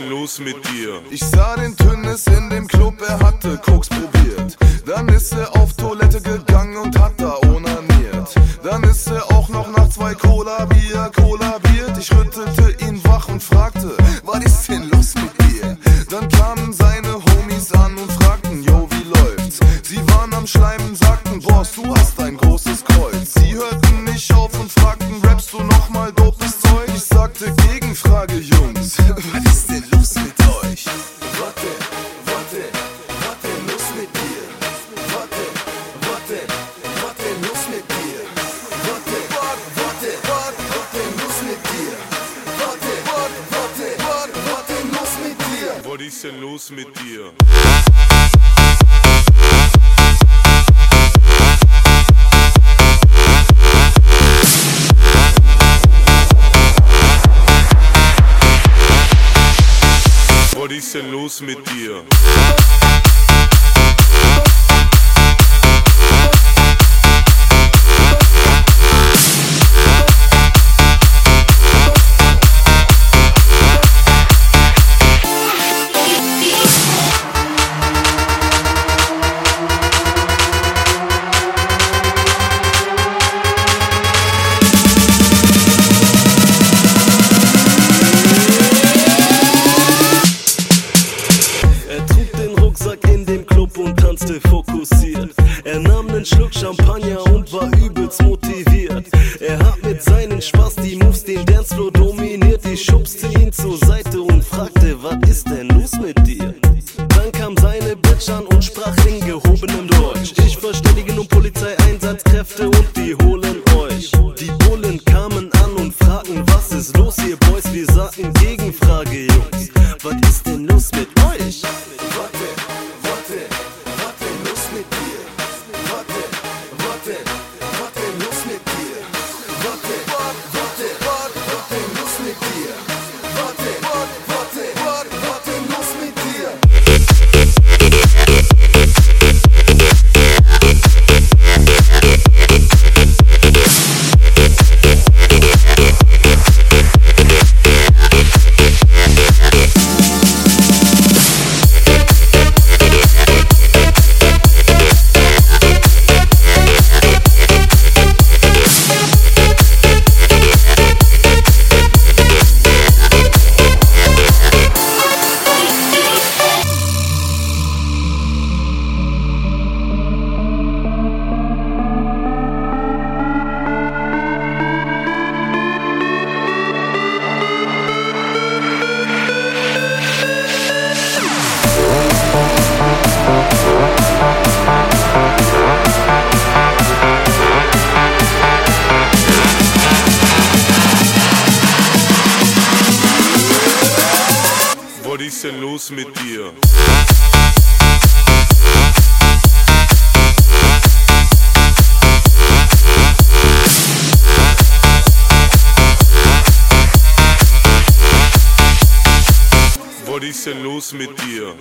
los mit dir? Ich sah den Tünnes in dem Club, er hatte Koks probiert. Dann ist er auf Toilette gegangen und hat da onaniert. Dann ist er auch noch nach zwei Cola Bier kollabiert. Ich rüttelte ihn wach und fragte, was ist denn los mit dir? Dann kamen seine Homies an und fragten, yo, wie läuft's? Sie waren am Schleimen, sagten, Boss, du hast ein großes Kreuz. Sie hörten nicht auf und fragten, rappst du nochmal dopes Zeug? Ich sagte, Gegenfrage, Jungs, denn los mit dir? Was ist denn los mit dir? Ihn zur Seite und fragte, was ist denn los mit dir? Dann kam seine Bitch an und sprach in gehobenem Deutsch. Ich verständige nun Polizeieinsatzkräfte und die holen denn los mit dir? Was ist denn los mit dir?